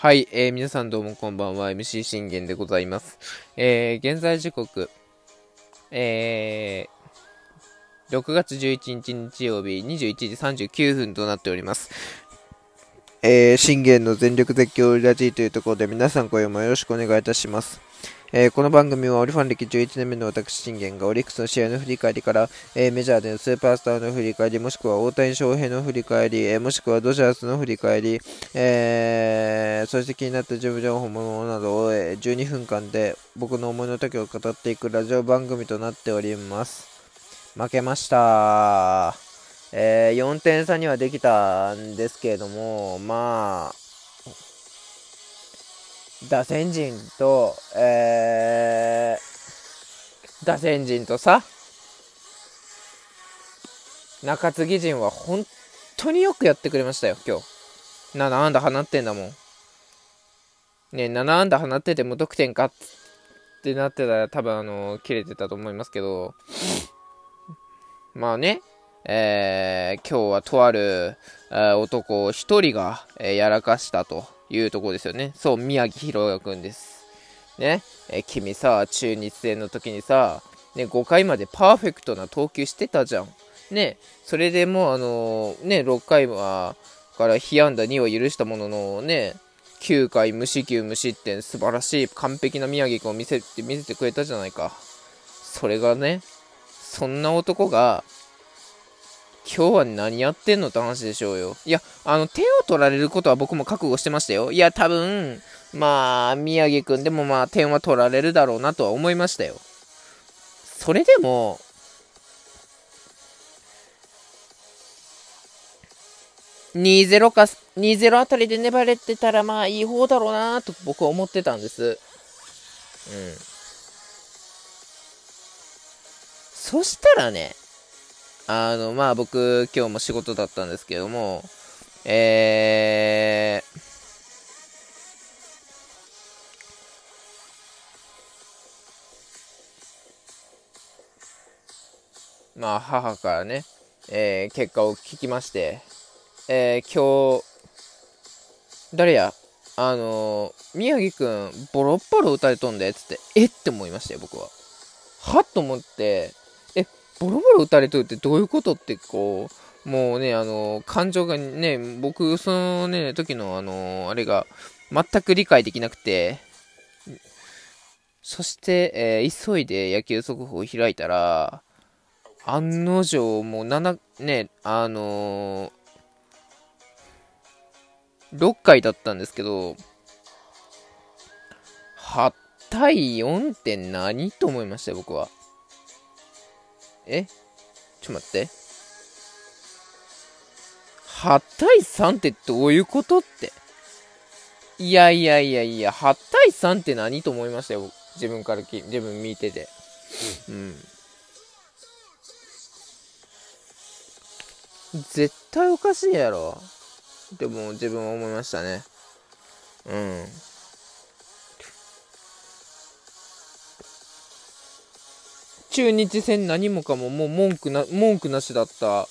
はい、えー、皆さんどうもこんばんは、MC 信玄でございます。えー、現在時刻、えー、6月11日日曜日21時39分となっております。えー、信玄の全力絶叫ラジーというところで皆さん今夜もよろしくお願いいたします。えー、この番組はオリファン歴11年目の私信玄がオリックスの試合の振り返りから、えー、メジャーでのスーパースターの振り返り、もしくは大谷翔平の振り返り、えー、もしくはドジャースの振り返り、えそして気になった事務情報ものなどを、え12分間で僕の思いの丈を語っていくラジオ番組となっております。負けました。え4点差にはできたんですけれども、まあ、打線陣と、えー、打線陣とさ、中継ぎ陣は本当によくやってくれましたよ、今日。7安打放ってんだもん。ね、7安打放ってて無得点かってなってたら多分あの、切れてたと思いますけど、まあね、えー、今日はとある、えー、男1人が、えー、やらかしたと。いうところですよね。そう、宮城宏也くんです。ね、え君さ、中日戦の時にさ、ね、5回までパーフェクトな投球してたじゃん。ね、それでもう、あのー、ね、6回は、から被安打2を許したものの、ね、9回無四球無失点、素晴らしい完璧な宮城君を見せて、見せてくれたじゃないか。それがね、そんな男が、今日は何やってんのって話でしょうよ。いや、あの、手を取られることは僕も覚悟してましたよ。いや、多分、まあ、宮城くんでもまあ、点は取られるだろうなとは思いましたよ。それでも、2-0か、2-0あたりで粘れてたらまあいい方だろうなと僕は思ってたんです。うん。そしたらね、あの、まあ僕、今日も仕事だったんですけども、えー、まあ母からね、えー、結果を聞きまして、えー、今日、誰や？あのー、宮城くん、ボロッボロ打たれとんで、つって、え？って思いましたよ、僕は。はっと思って、え？ボロボロ打たれとるってどういうことってこう、もうね、あの、感情がね、僕、そのね、時のあの、あれが全く理解できなくて、そして、えー、急いで野球速報を開いたら、案の定、もう7、ね、あのー、6回だったんですけど、8対4って何と思いましたよ、僕は。え？ちょっと待って。8対3ってどういうことって？いやいやいやいや、8対3って何と思いましたよ。自分からき、自分見てて。うん。絶対おかしいやろ。でも自分は思いましたね。うん。中日戦何もかももう文句な、文句なしだった、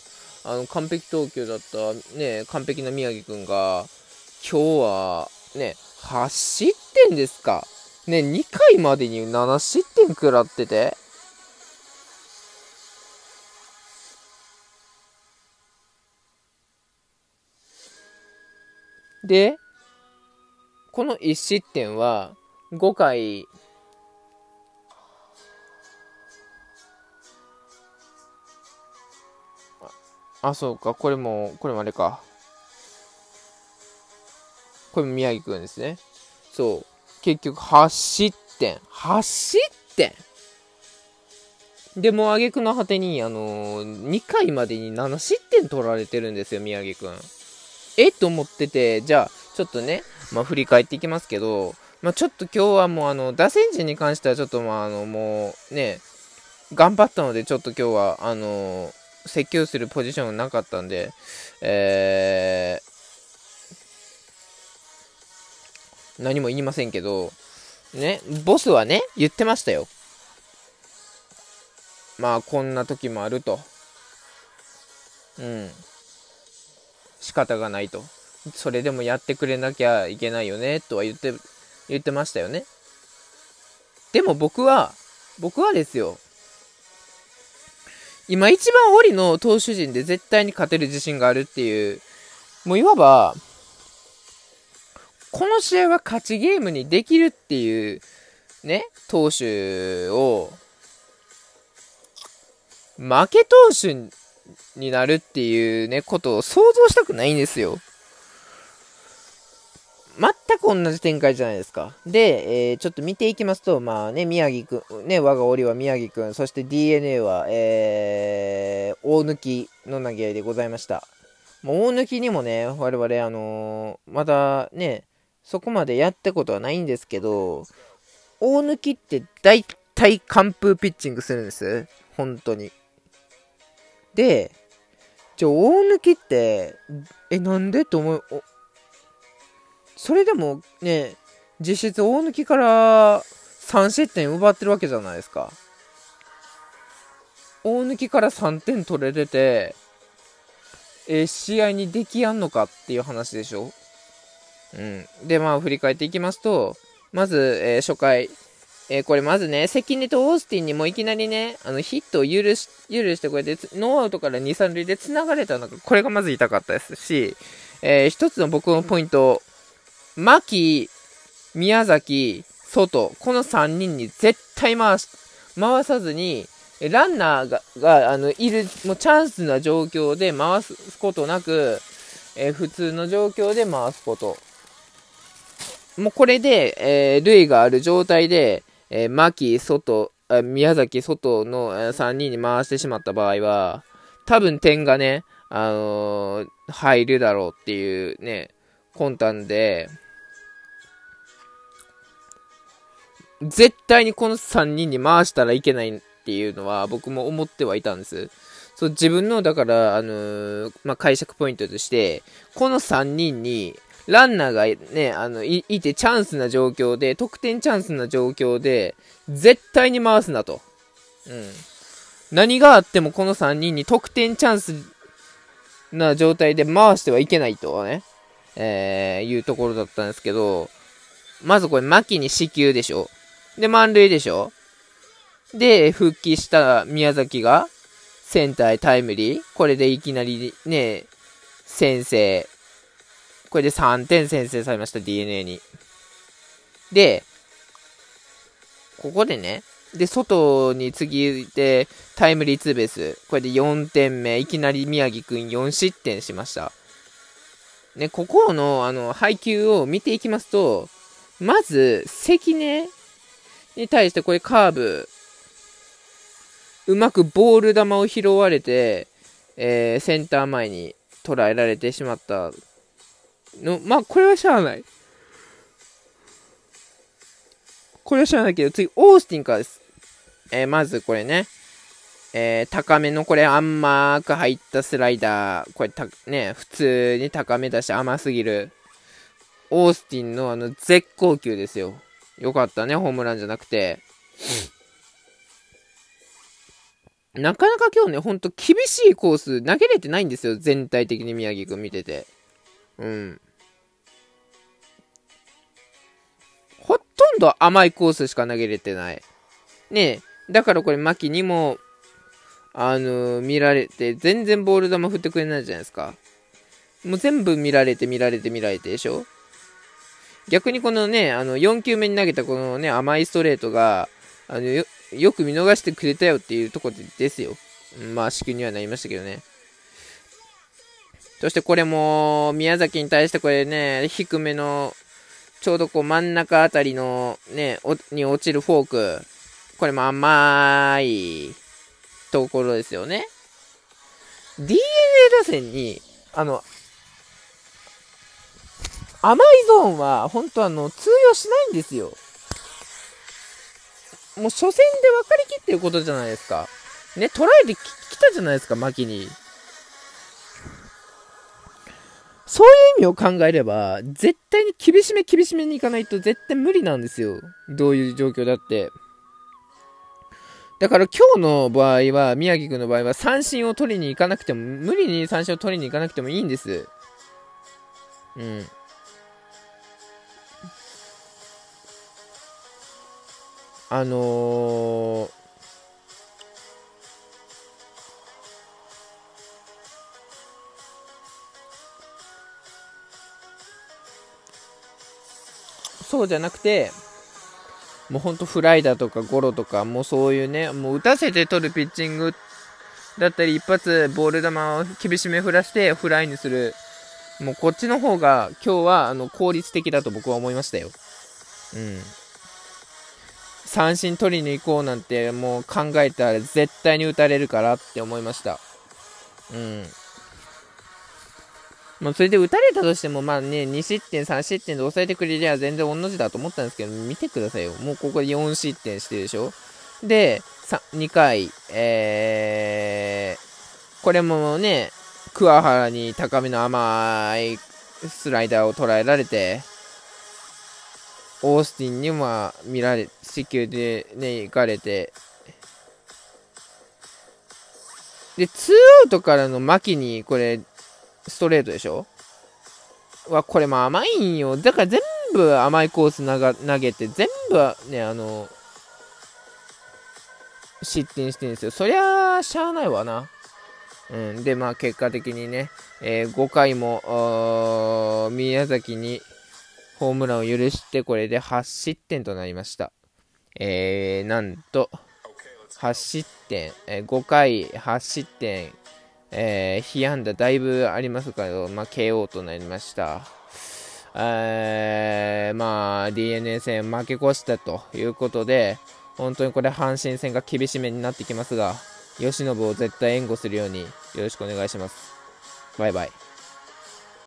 あの、完璧投球だった、ね、完璧な宮城くんが、今日は、ね、8失点ですか。ね、2回までに7失点食らってて。で、この1失点は、5回あ、そうか。これも、これもあれか。これも宮城くんですね。そう。結局、8失点。8失点？でも、挙句の果てに、あのー、2回までに7失点取られてるんですよ、宮城くん。え？と思ってて、じゃあ、ちょっとね、まあ、振り返っていきますけど、まあ、ちょっと今日はもう、あの、打線陣に関しては、ちょっと、まあ、あの、もう、ね、頑張ったので、ちょっと今日は、あのー説教するポジションなかったんで、えー、何も言いませんけど、ね、ボスはね、言ってましたよ。まあ、こんな時もあると。うん。仕方がないと。それでもやってくれなきゃいけないよね、とは言って、言ってましたよね。でも僕は、僕はですよ、今一番折の投手陣で絶対に勝てる自信があるっていう、もういわば、この試合は勝ちゲームにできるっていう、ね、投手を、負け投手になるっていうね、ことを想像したくないんですよ。全く同じ展開じゃないですか。で、えー、ちょっと見ていきますと、まあね、宮城くん、ね、我が檻は宮城くん、そして DNA は、えー、大貫の投げ合いでございました。もう大貫にもね、我々、あのー、まだね、そこまでやったことはないんですけど、大貫って大体完封ピッチングするんです。本当に。で、じゃあ大貫って、え、なんでと思う、それでもね、実質大貫から3失点奪ってるわけじゃないですか。大貫から3点取れてて、えー、試合にできやんのかっていう話でしょうん。で、まあ、振り返っていきますと、まず、えー、初回、えー、これまずね、関根とオースティンにもいきなりね、あの、ヒットを許し、許して、これで、ノーアウトから2、3塁で繋がれたのが、これがまず痛かったですし、えー、一つの僕のポイント、牧、宮崎、外、この3人に絶対回し、回さずに、ランナーが、が、あの、いる、もうチャンスな状況で回すことなく、えー、普通の状況で回すこと。もうこれで、えー、塁がある状態で、えー、牧、外、宮崎、外の3人に回してしまった場合は、多分点がね、あのー、入るだろうっていうね、魂胆で、絶対にこの3人に回したらいけないっていうのは僕も思ってはいたんです。そう自分の、だから、あのー、まあ、解釈ポイントとして、この3人に、ランナーがね、あの、い、いてチャンスな状況で、得点チャンスな状況で、絶対に回すなと。うん。何があってもこの3人に得点チャンスな状態で回してはいけないとね、えー、いうところだったんですけど、まずこれ、牧に死球でしょ。で、満塁でしょ？で、復帰した宮崎が、センターへタイムリー。これでいきなりね、先制。これで3点先制されました、DNA に。で、ここでね、で、外に次いでタイムリーツーベース。これで4点目。いきなり宮城くん4失点しました。ね、ここの、あの、配球を見ていきますと、まず、関根に対してこれカーブ、うまくボール球を拾われて、えー、センター前に捉えられてしまったの。まあ、これはしゃあない。これはしゃあないけど、次、オースティンからです。えー、まずこれね。えー、高めのこれ甘く入ったスライダー。これた、ね、普通に高めだし甘すぎる。オースティンのあの絶好球ですよ。よかったね、ホームランじゃなくて。なかなか今日ね、ほんと厳しいコース投げれてないんですよ。全体的に宮城くん見てて。うん。ほとんど甘いコースしか投げれてない。ねえ、だからこれ、牧にも、あのー、見られて、全然ボール球振ってくれないじゃないですか。もう全部見られて、見られて、見られてでしょ逆にこのね、あの、4球目に投げたこのね、甘いストレートが、あの、よ、よく見逃してくれたよっていうところですよ。まあ、死球にはなりましたけどね。そしてこれも、宮崎に対してこれね、低めの、ちょうどこう真ん中あたりのね、に落ちるフォーク。これも甘いところですよね。DNA 打線に、あの、甘いゾーンは、本当あの、通用しないんですよ。もう初戦で分かりきってることじゃないですか。ね、捉えてきたじゃないですか、牧に。そういう意味を考えれば、絶対に厳しめ厳しめにいかないと絶対無理なんですよ。どういう状況だって。だから今日の場合は、宮城君の場合は三振を取りに行かなくても、無理に三振を取りに行かなくてもいいんです。うんあのー、そうじゃなくて、もうほんとフライだとかゴロとか、もうそういうね、もう打たせて取るピッチングだったり、一発ボール球を厳しめ振らしてフライにする、もうこっちの方が今日はあの効率的だと僕は思いましたよ。うん。三振取りに行こうなんてもう考えたら絶対に打たれるからって思いました。うん。まあ、それで打たれたとしても、まあね、2失点、3失点で抑えてくれりゃ全然同じだと思ったんですけど、見てくださいよ。もうここで4失点してるでしょで、2回、えー、これもね、桑原に高めの甘いスライダーを捉えられて、オースティンにも見られ、四球でね、行かれて、で、ツーアウトからの牧に、これ、ストレートでしょ？わ、これも甘いんよ。だから全部甘いコース投げて、全部ね、あの、失点してるんですよ。そりゃしゃあないわな。うん、で、まあ、結果的にね、えー、5回も宮崎にホームランを許して、これで8失点となりました。えー、なんと、8失点、えー、5回8失点、えー、被安打だいぶありますけど、まあ、KO となりました。えー、まあ、DNA 戦負け越したということで、本当にこれ阪神戦が厳しめになってきますが、慶喜を絶対援護するようによろしくお願いします。バイバイ。